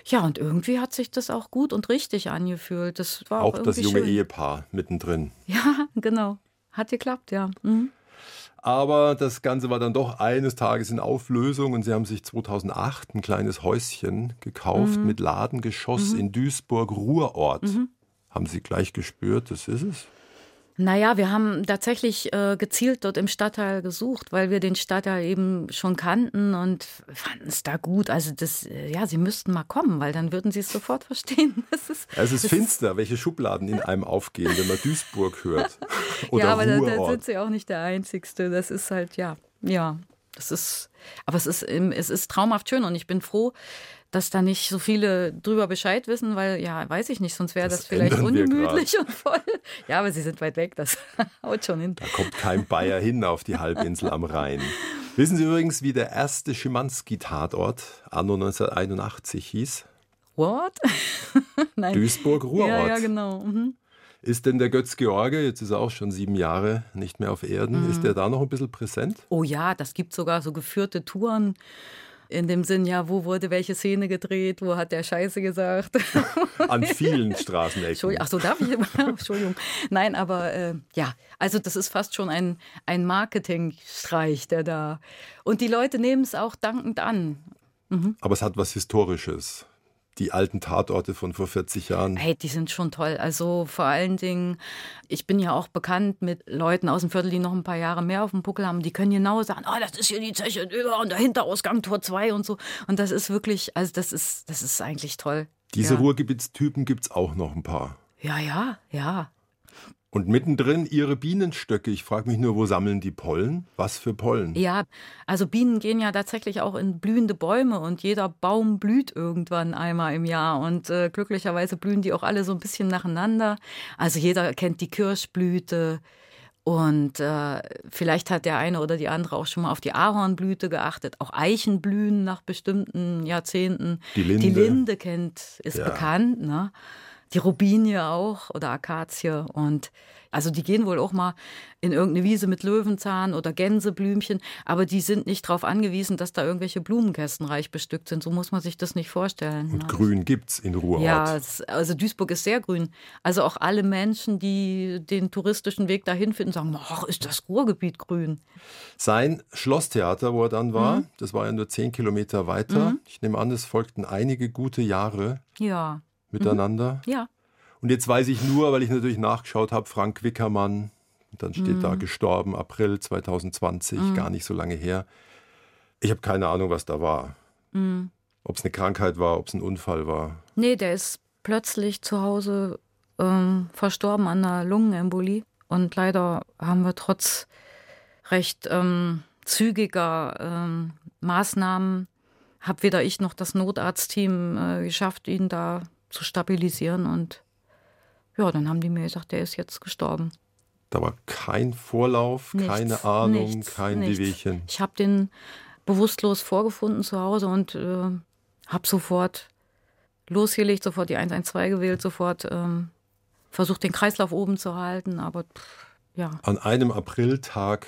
ja, und irgendwie hat sich das auch gut und richtig angefühlt. Das war auch, Auch das junge schön. Ehepaar mittendrin. Ja, [LAUGHS] genau. Hat geklappt, ja. Mhm. Aber das Ganze war dann doch eines Tages in Auflösung und sie haben sich 2008 ein kleines Häuschen gekauft Mhm. mit Ladengeschoss in Duisburg-Ruhrort. Haben Sie gleich gespürt, das ist es? Naja, wir haben tatsächlich äh, gezielt dort im Stadtteil gesucht, weil wir den Stadtteil eben schon kannten und fanden es da gut. Also das, äh, ja, sie müssten mal kommen, weil dann würden sie es sofort [LAUGHS] verstehen. Das ist, Es ist finster, welche Schubladen in einem aufgehen, wenn man Duisburg hört. [LAUGHS] Oder ja, aber da, da sind sie auch nicht der Einzigste. Das ist halt, ja, ja, das ist, aber es ist, es ist traumhaft schön und ich bin froh, dass da nicht so viele drüber Bescheid wissen, weil, ja, weiß ich nicht, sonst wäre das, Das vielleicht ungemütlich und voll. Ja, aber sie sind weit weg, das [LAUGHS] haut schon hin. Da kommt kein Bayer hin auf die Halbinsel am Rhein. Wissen Sie übrigens, wie der erste Schimanski-Tatort anno 1981 hieß? What? [LAUGHS] Nein. Duisburg-Ruhrort. Ja, ja, genau. Mhm. Ist denn der Götz George, jetzt ist er auch schon sieben Jahre nicht mehr auf Erden, Mhm. ist der da noch ein bisschen präsent? Oh ja, das gibt sogar so geführte Touren. In dem Sinn, ja, wo wurde welche Szene gedreht, wo hat der Scheiße gesagt. [LAUGHS] An vielen [LAUGHS] Straßenecken. Ach so, darf ich? [LAUGHS] Entschuldigung. Nein, aber äh, ja, also das ist fast schon ein, ein Marketingstreich, der da. Und die Leute nehmen es auch dankend an. Aber es hat was Historisches. Die alten Tatorte von vor 40 Jahren. Hey, die sind schon toll. Also vor allen Dingen, ich bin ja auch bekannt mit Leuten aus dem Viertel, die noch ein paar Jahre mehr auf dem Puckel haben. Die können genau sagen, oh, das ist hier die Zeche über und der Hinterausgang Tor 2 und so. Und das ist wirklich, also das ist, das ist eigentlich toll. Diese ja. Ruhrgebietstypen gibt es auch noch ein paar. Ja, ja, ja. Und mittendrin ihre Bienenstöcke. Ich frage mich nur, wo sammeln die Pollen? Was für Pollen? Ja, also Bienen gehen ja tatsächlich auch in blühende Bäume und jeder Baum blüht irgendwann einmal im Jahr und äh, glücklicherweise blühen die auch alle so ein bisschen nacheinander. Also jeder kennt die Kirschblüte und äh, vielleicht hat der eine oder die andere auch schon mal auf die Ahornblüte geachtet. Auch Eichen blühen nach bestimmten Jahrzehnten. Die Linde. Die Linde kennt, ist Ja. bekannt, ne? Die Robinie auch oder Akazie und also die gehen wohl auch mal in irgendeine Wiese mit Löwenzahn oder Gänseblümchen, aber die sind nicht darauf angewiesen, dass da irgendwelche Blumenkästen reich bestückt sind. So muss man sich das nicht vorstellen. Und ne? Grün gibt's in Ruhrort. Ja, es- also Duisburg ist sehr grün. Also auch alle Menschen, die den touristischen Weg dahin finden, sagen, ach, ist das Ruhrgebiet grün. Sein Schlosstheater, wo er dann war, Mhm. das war ja nur zehn Kilometer weiter. Ich nehme an, es folgten einige gute Jahre Ja, miteinander. ja. Und jetzt weiß ich nur, weil ich natürlich nachgeschaut habe, Frank Wickermann, dann steht Mhm. da gestorben, April 2020, gar nicht so lange her. Ich habe keine Ahnung, was da war. Mhm. Ob es eine Krankheit war, ob es ein Unfall war. Nee, der ist plötzlich zu Hause ähm, verstorben an einer Lungenembolie. Und leider haben wir trotz recht ähm, zügiger ähm, Maßnahmen, habe weder ich noch das Notarztteam äh, geschafft, ihn da zu stabilisieren. Und ja, dann haben die mir gesagt, der ist jetzt gestorben. Da war kein Vorlauf, Nichts, keine Ahnung, nichts, kein nichts. Wehwehchen. Ich habe den bewusstlos vorgefunden zu Hause und äh, habe sofort losgelegt, sofort die 112 gewählt, sofort ähm, versucht, den Kreislauf oben zu halten. Aber pff, ja, An einem Apriltag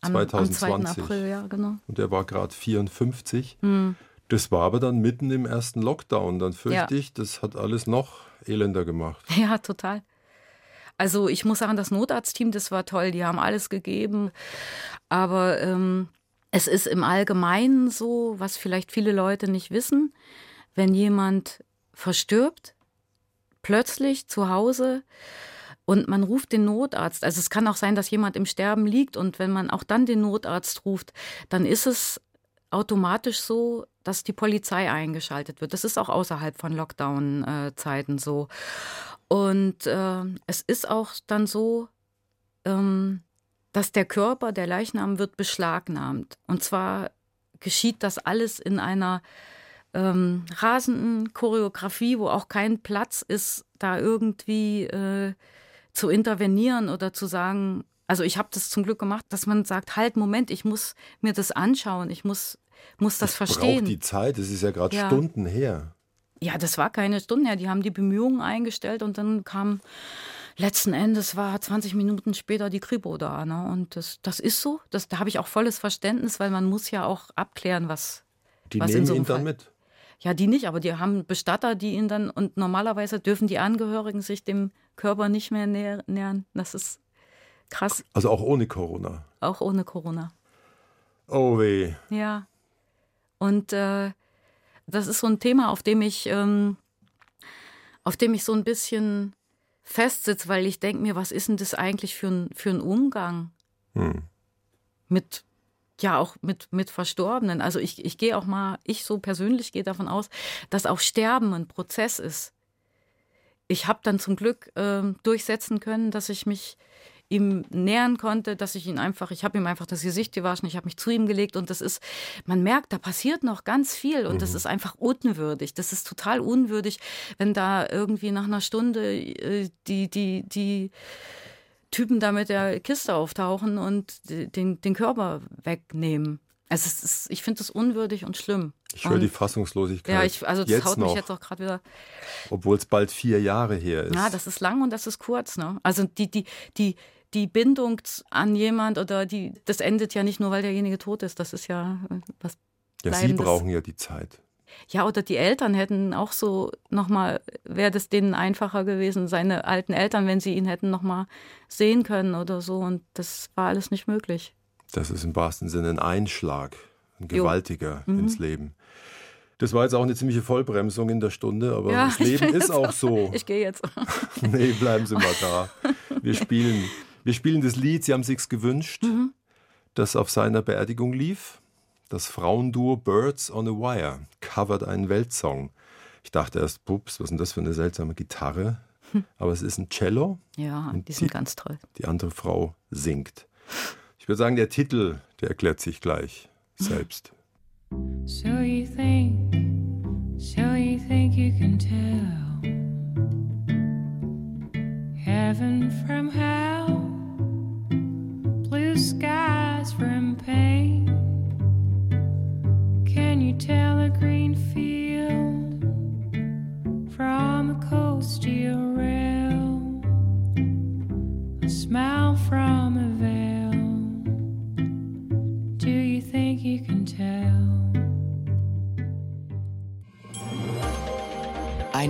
am, am 2. 2020. April, ja, genau. Und er war gerade 54. Hm. Das war aber dann mitten im ersten Lockdown. Dann fürchte Ja. ich, das hat alles noch elender gemacht. [LAUGHS] Ja, total. Also ich muss sagen, das Notarztteam, das war toll, die haben alles gegeben. Aber ähm, es ist im Allgemeinen so, was vielleicht viele Leute nicht wissen, wenn jemand verstirbt, plötzlich zu Hause und man ruft den Notarzt. Also es kann auch sein, dass jemand im Sterben liegt und wenn man auch dann den Notarzt ruft, dann ist es automatisch so, dass die Polizei eingeschaltet wird. Das ist auch außerhalb von Lockdown-Zeiten so. Und äh, es ist auch dann so, ähm, dass der Körper, der Leichnam wird beschlagnahmt. Und zwar geschieht das alles in einer ähm, rasenden Choreografie, wo auch kein Platz ist, da irgendwie äh, zu intervenieren oder zu sagen, also ich habe das zum Glück gemacht, dass man sagt, halt, Moment, ich muss mir das anschauen, ich muss, muss das, das verstehen. Braucht die Zeit, es ist ja gerade ja. Stunden her. Ja, das war keine Stunden her, die haben die Bemühungen eingestellt und dann kam letzten Endes war 20 Minuten später die Kripo da. Ne? Und das, das ist so. Das, da habe ich auch volles Verständnis, weil man muss ja auch abklären, was. Die was nehmen so ihn Fall. dann mit. Ja, die nicht, aber die haben Bestatter, die ihn dann. Und normalerweise dürfen die Angehörigen sich dem Körper nicht mehr nähern. Das ist krass. Also auch ohne Corona. Auch ohne Corona. Oh weh. Ja. Und äh, das ist so ein Thema, auf dem ich, ähm, auf dem ich so ein bisschen festsitze, weil ich denke mir, was ist denn das eigentlich für ein, für ein Umgang hm. mit ja auch mit, mit Verstorbenen. Also ich, ich gehe auch mal, ich so persönlich gehe davon aus, dass auch Sterben ein Prozess ist. Ich habe dann zum Glück äh, durchsetzen können, dass ich mich ihm nähern konnte, dass ich ihn einfach, ich habe ihm einfach das Gesicht gewaschen, ich habe mich zu ihm gelegt und das ist, man merkt, da passiert noch ganz viel und mhm. das ist einfach unwürdig. Das ist total unwürdig, wenn da irgendwie nach einer Stunde äh, die, die, die Typen da mit der Kiste auftauchen und den, den Körper wegnehmen. Also ist, ich finde das unwürdig und schlimm. Ich höre die Fassungslosigkeit. Ja, ich, also das jetzt haut noch, mich jetzt auch gerade wieder. Obwohl es bald vier Jahre her ist. Ja, das ist lang und das ist kurz. Ne? Also die, die, die, die Bindung an jemand oder die, das endet ja nicht nur, weil derjenige tot ist. Das ist ja äh, was. Ja, Sie brauchen ja die Zeit. Ja, oder die Eltern hätten auch so nochmal, wäre das denen einfacher gewesen, seine alten Eltern, wenn sie ihn hätten nochmal sehen können oder so. Und das war alles nicht möglich. Das ist im wahrsten Sinne ein Einschlag, ein gewaltiger mhm. ins Leben. Das war jetzt auch eine ziemliche Vollbremsung in der Stunde, aber ja, das Leben ist auch so. Ich gehe jetzt. [LAUGHS] nee, bleiben Sie mal da. Wir spielen wir spielen das Lied, Sie haben sich's gewünscht, mhm. das auf seiner Beerdigung lief. Das Frauenduo Birds on a Wire covert einen Weltsong. Ich dachte erst, pups, was ist denn das für eine seltsame Gitarre? Hm. Aber es ist ein Cello. Ja, die sind die, ganz toll. Die andere Frau singt. Ich würde sagen, der Titel, der erklärt sich gleich selbst. So you think, so you think you can tell heaven from hell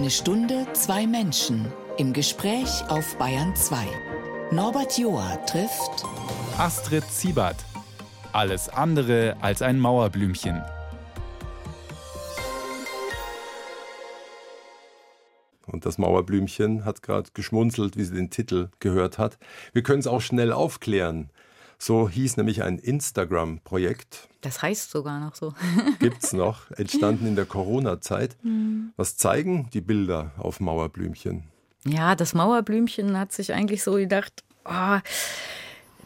Eine Stunde, zwei Menschen im Gespräch auf Bayern 2. Norbert Joa trifft Astrid Ziebert. Alles andere als ein Mauerblümchen. Und das Mauerblümchen hat gerade geschmunzelt, wie sie den Titel gehört hat. Wir können es auch schnell aufklären. So hieß nämlich ein Instagram-Projekt. Das heißt sogar noch so. [LAUGHS] Gibt es noch, entstanden in der Corona-Zeit. Mhm. Was zeigen die Bilder auf Mauerblümchen? Ja, das Mauerblümchen hat sich eigentlich so gedacht, oh,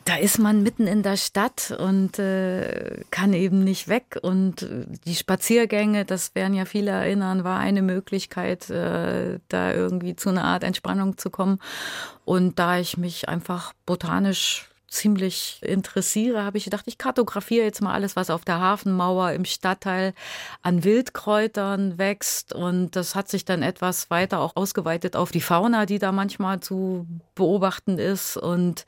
da ist man mitten in der Stadt und äh, kann eben nicht weg. Und äh, die Spaziergänge, das werden ja viele erinnern, war eine Möglichkeit, äh, da irgendwie zu einer Art Entspannung zu kommen. Und da ich mich einfach botanisch ziemlich interessiere, habe ich gedacht, ich kartografiere jetzt mal alles, was auf der Hafenmauer im Stadtteil an Wildkräutern wächst. Und das hat sich dann etwas weiter auch ausgeweitet auf die Fauna, die da manchmal zu beobachten ist. Und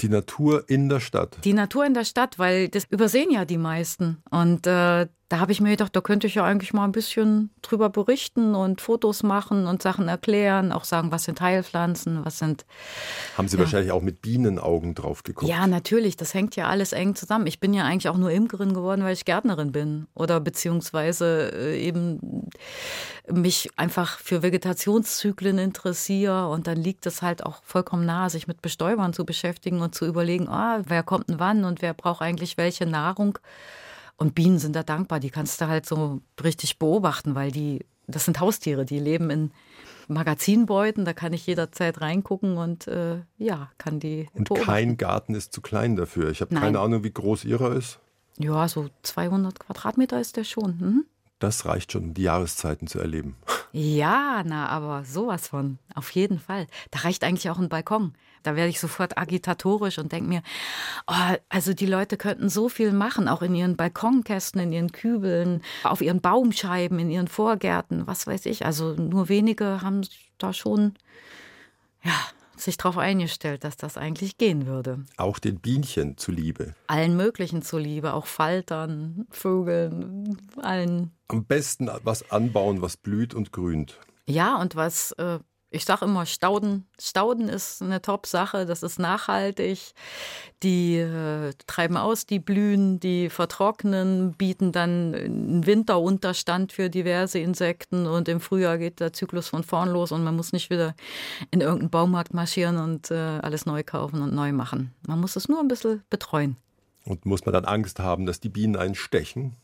die Natur in der Stadt. Die Natur in der Stadt, weil das übersehen ja die meisten. Und äh, da habe ich mir gedacht, da könnte ich ja eigentlich mal ein bisschen drüber berichten und Fotos machen und Sachen erklären, auch sagen, was sind Heilpflanzen, was sind. Haben Sie ja. wahrscheinlich auch mit Bienenaugen drauf geguckt? Ja, natürlich. Das hängt ja alles eng zusammen. Ich bin ja eigentlich auch nur Imkerin geworden, weil ich Gärtnerin bin oder beziehungsweise äh, eben mich einfach für Vegetationszyklen interessiere und dann liegt es halt auch vollkommen nahe, sich mit Bestäubern zu beschäftigen und zu überlegen, ah, wer kommt denn wann und wer braucht eigentlich welche Nahrung. Und Bienen sind da dankbar, die kannst du halt so richtig beobachten, weil die, das sind Haustiere, die leben in Magazinbeuten, da kann ich jederzeit reingucken und äh, ja, kann die. Und beobachten. kein Garten ist zu klein dafür. Ich habe keine Ahnung, wie groß Ihrer ist. Ja, so 200 Quadratmeter ist der schon. Hm? Das reicht schon, um die Jahreszeiten zu erleben. Ja, na, aber sowas von. Auf jeden Fall. Da reicht eigentlich auch ein Balkon. Da werde ich sofort agitatorisch und denke mir, oh, also die Leute könnten so viel machen, auch in ihren Balkonkästen, in ihren Kübeln, auf ihren Baumscheiben, in ihren Vorgärten, was weiß ich. Also nur wenige haben da schon, ja, sich darauf eingestellt, dass das eigentlich gehen würde. Auch den Bienchen zuliebe. Allen möglichen zuliebe, auch Faltern, Vögeln, allen Am besten was anbauen, was blüht und grünt. Ja, und was, äh, ich sage immer, Stauden. Stauden ist eine Top-Sache, das ist nachhaltig. Die äh, treiben aus, die blühen, die vertrocknen, bieten dann einen Winterunterstand für diverse Insekten und im Frühjahr geht der Zyklus von vorn los und man muss nicht wieder in irgendeinen Baumarkt marschieren und äh, alles neu kaufen und neu machen. Man muss es nur ein bisschen betreuen. Und muss man dann Angst haben, dass die Bienen einen stechen?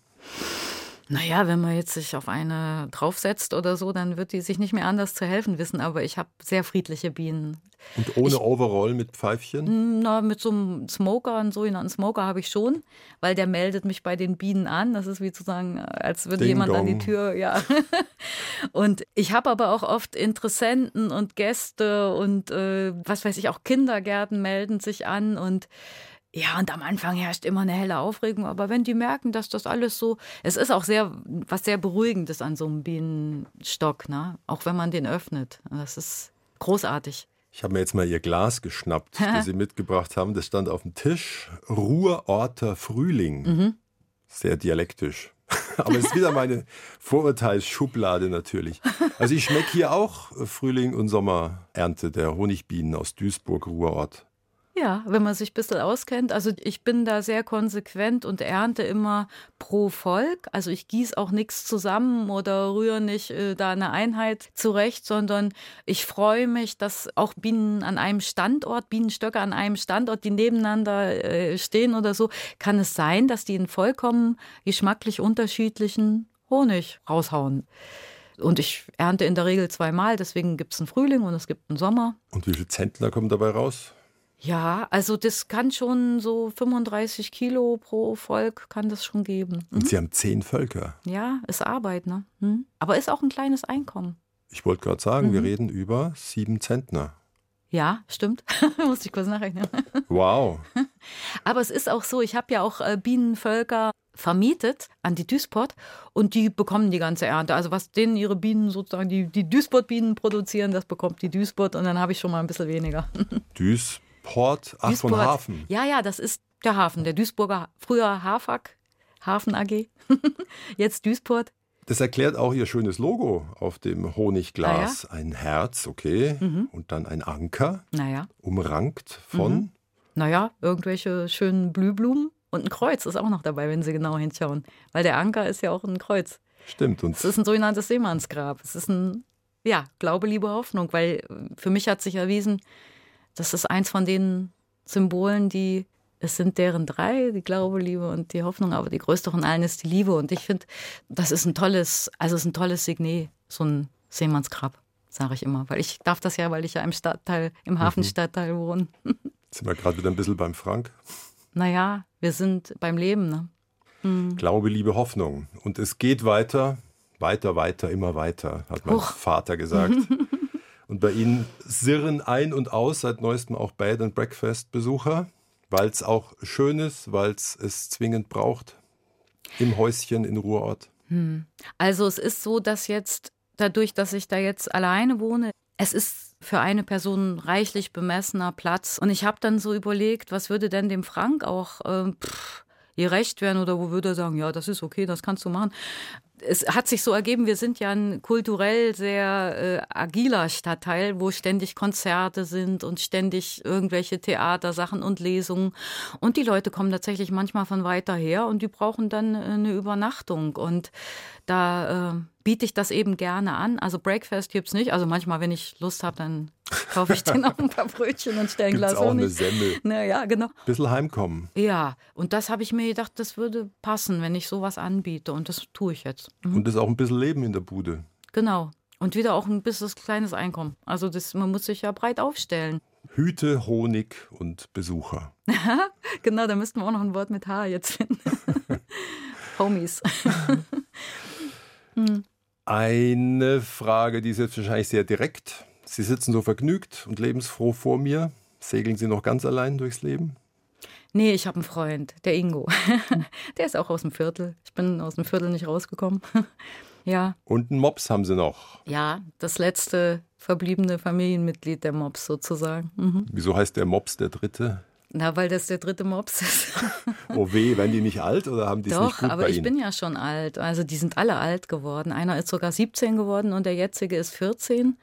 Naja, wenn man jetzt sich auf eine draufsetzt oder so, dann wird die sich nicht mehr anders zu helfen wissen. Aber ich habe sehr friedliche Bienen. Und ohne Overall mit Pfeifchen? Na, mit so einem Smoker, einen sogenannten Smoker habe ich schon, weil der meldet mich bei den Bienen an. Das ist wie zu sagen, als würde Ding jemand an die dong. Tür, ja. [LAUGHS] Und ich habe aber auch oft Interessenten und Gäste und äh, was weiß ich, auch Kindergärten melden sich an und ja, und am Anfang herrscht immer eine helle Aufregung, aber wenn die merken, dass das alles so, es ist auch sehr, was sehr Beruhigendes an so einem Bienenstock, ne? Auch wenn man den öffnet. Das ist großartig. Ich habe mir jetzt mal Ihr Glas geschnappt, [LAUGHS] das Sie mitgebracht haben. Das stand auf dem Tisch. Ruhrorter Frühling. Sehr dialektisch. [LAUGHS] Aber es ist wieder meine Vorurteilsschublade natürlich. Also ich schmecke hier auch Frühling und Sommerernte der Honigbienen aus Duisburg, Ruhrort. Ja, wenn man sich ein bisschen auskennt. Also ich bin da sehr konsequent und ernte immer pro Volk. Also ich gieße auch nichts zusammen oder rühre nicht äh, da eine Einheit zurecht, sondern ich freue mich, dass auch Bienen an einem Standort, Bienenstöcke an einem Standort, die nebeneinander äh, stehen oder so, kann es sein, dass die einen vollkommen geschmacklich unterschiedlichen Honig raushauen. Und ich ernte in der Regel zweimal, deswegen gibt es einen Frühling und es gibt einen Sommer. Und wie viel Zentner kommen dabei raus? Ja, also das kann schon so 35 Kilo pro Volk kann das schon geben. Mhm. Und Sie haben zehn Völker. Ja, ist Arbeit, ne? Mhm. Aber ist auch ein kleines Einkommen. Ich wollte gerade sagen, wir reden über sieben Zentner. Ja, stimmt. [LAUGHS] Musste ich kurz nachrechnen. Wow. [LAUGHS] Aber es ist auch so, ich habe ja auch äh, Bienenvölker vermietet an die Duisport und die bekommen die ganze Ernte. Also was denen ihre Bienen sozusagen, die, die Duisport-Bienen produzieren, das bekommt die Duisport und dann habe ich schon mal ein bisschen weniger. [LAUGHS] Duisport, ach von Duisburg- Hafen. Ja, ja, das ist der Hafen, der Duisburger, früher Hafag, Hafen AG, [LAUGHS] jetzt Duisport. Das erklärt auch Ihr schönes Logo auf dem Honigglas. Ein Herz, okay. Mhm. Und dann ein Anker, Naja, umrankt von. naja, irgendwelche schönen Blühblumen und ein Kreuz ist auch noch dabei, wenn Sie genau hinschauen. Weil der Anker ist ja auch ein Kreuz. Stimmt. Und Es ist ein sogenanntes Seemannsgrab. Es ist ein, ja, Glaube, Liebe, Hoffnung, weil äh, für mich hat sich erwiesen, das ist eins von den Symbolen, die, es sind deren drei, die Glaube, Liebe und die Hoffnung, aber die größte von allen ist die Liebe. Und ich finde, das ist ein tolles, also es ist ein tolles Signet, so ein Seemannsgrab, sage ich immer. Weil ich darf das ja, weil ich ja im Stadtteil, im Hafenstadtteil wohne. jetzt [LAUGHS] sind wir gerade wieder ein bisschen beim Frank. Naja, wir sind beim Leben, ne? Glaube, Liebe, Hoffnung. Und es geht weiter, weiter, weiter, immer weiter, hat mein. Vater gesagt. [LAUGHS] und bei Ihnen sirren ein und aus, seit neuestem auch Bed and Breakfast Besucher, weil es auch schön ist, weil es es zwingend braucht. Im Häuschen in Ruhrort. Also es ist so, dass jetzt dadurch, dass ich da jetzt alleine wohne, es ist für eine Person reichlich bemessener Platz. Und ich habe dann so überlegt, was würde denn dem Frank auch ähm, pff, gerecht werden oder wo würde er sagen, ja, das ist okay, das kannst du machen. Es hat sich so ergeben, wir sind ja ein kulturell sehr äh, agiler Stadtteil, wo ständig Konzerte sind und ständig irgendwelche Theatersachen und Lesungen. Und die Leute kommen tatsächlich manchmal von weiter her und die brauchen dann äh, eine Übernachtung. Und da äh, biete ich das eben gerne an. Also Breakfast gibt's nicht. Also manchmal, wenn ich Lust habe, dann kaufe ich denen [LAUGHS] auch ein paar Brötchen und stelle ein Glas auch eine. Semmel. Naja, genau. Bisschen heimkommen. Ja, und das habe ich mir gedacht, das würde passen, wenn ich sowas anbiete. Und das tue ich jetzt. Mhm. Und ist auch ein bisschen Leben in der Bude. Genau. Und wieder auch ein bisschen kleines Einkommen. Also das, man muss sich ja breit aufstellen. Hüte, Honig und Besucher. [LAUGHS] genau, da müssten wir auch noch ein Wort mit H jetzt finden. [LAUGHS] Homies. Eine Frage, die ist jetzt wahrscheinlich sehr direkt. Sie sitzen so vergnügt und lebensfroh vor mir. Segeln Sie noch ganz allein durchs Leben? Nee, ich habe einen Freund, der Ingo. [LAUGHS] der ist auch aus dem Viertel. Ich bin aus dem Viertel nicht rausgekommen. [LAUGHS] ja. Und einen Mops haben Sie noch. Ja, das letzte verbliebene Familienmitglied der Mops sozusagen. Mhm. Wieso heißt der Mops der dritte? Na, weil das der dritte Mops ist. oh weh, werden die nicht alt oder haben die es nicht gut aber ich Ihnen? bin ja schon alt. Also die sind alle alt geworden. Einer ist sogar 17 geworden und der jetzige ist 14.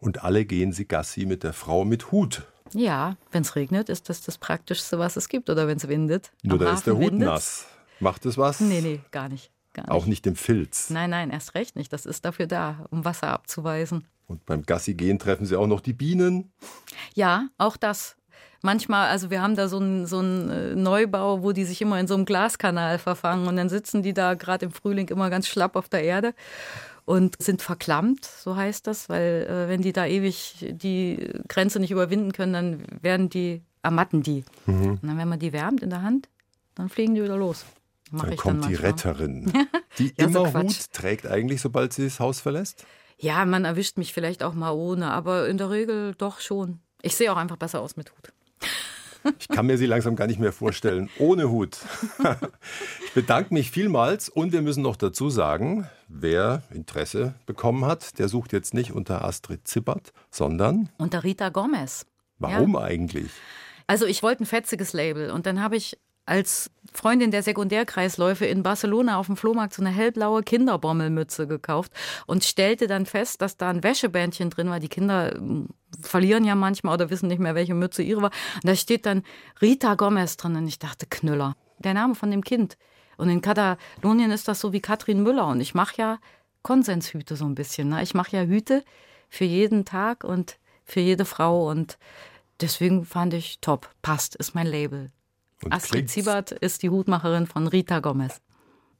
Und alle gehen sie Gassi mit der Frau mit Hut. Ja, wenn es regnet, ist das das Praktischste, was es gibt. Oder wenn es windet. Nur da ist der Hut windet's. nass. Macht es was? Nee, nee, gar nicht. Gar nicht. Auch nicht im Filz. Nein, nein, erst recht nicht. Das ist dafür da, um Wasser abzuweisen. Und beim Gassi gehen treffen sie auch noch die Bienen. Ja, auch das. Manchmal, also wir haben da so einen so einen, äh, Neubau, wo die sich immer in so einem Glaskanal verfangen und dann sitzen die da gerade im Frühling immer ganz schlapp auf der Erde und sind verklammt, so heißt das, weil äh, wenn die da ewig die Grenze nicht überwinden können, dann werden die, ermatten die. Und dann, wenn man die wärmt in der Hand, dann fliegen die wieder los. Mach Dann ich kommt dann die. Retterin, [LAUGHS] die Ja, so immer Quatsch. Hut trägt eigentlich, sobald sie das Haus verlässt. Ja, man erwischt mich vielleicht auch mal ohne, aber in der Regel doch schon. Ich sehe auch einfach besser aus mit Hut. Ich kann mir sie langsam gar nicht mehr vorstellen, ohne Hut. Ich bedanke mich vielmals und wir müssen noch dazu sagen, wer Interesse bekommen hat, der sucht jetzt nicht unter Astrid Zippert, sondern Unter Rita Gomez. warum eigentlich? Also ich wollte ein fetziges Label und dann habe ich als Freundin der Sekundärkreisläufe in Barcelona auf dem Flohmarkt so eine hellblaue Kinderbommelmütze gekauft und stellte dann fest, dass da ein Wäschebändchen drin war. Die Kinder verlieren ja manchmal oder wissen nicht mehr, welche Mütze ihre war. Und da steht dann Rita Gomez drin und ich dachte, Knüller. Der Name von dem Kind. Und in Katalonien ist das so wie Katrin Müller und ich mache ja Konsenshüte so ein bisschen. Ne? Ich mache ja Hüte für jeden Tag und für jede Frau und deswegen fand ich top. Passt, ist mein Label. Und Astrid Siebert ist die Hutmacherin von Rita Gomez.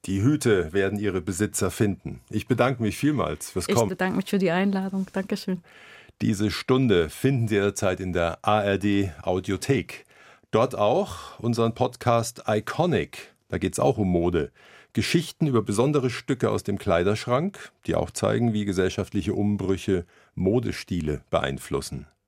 die Hüte werden ihre Besitzer finden. Ich bedanke mich vielmals fürs Ich Kommen. bedanke mich für die Einladung. Dankeschön. Diese Stunde finden Sie jederzeit in der ARD Audiothek. Dort auch unseren Podcast Iconic. Da geht es auch um Mode. Geschichten über besondere Stücke aus dem Kleiderschrank, die auch zeigen, wie gesellschaftliche Umbrüche Modestile beeinflussen.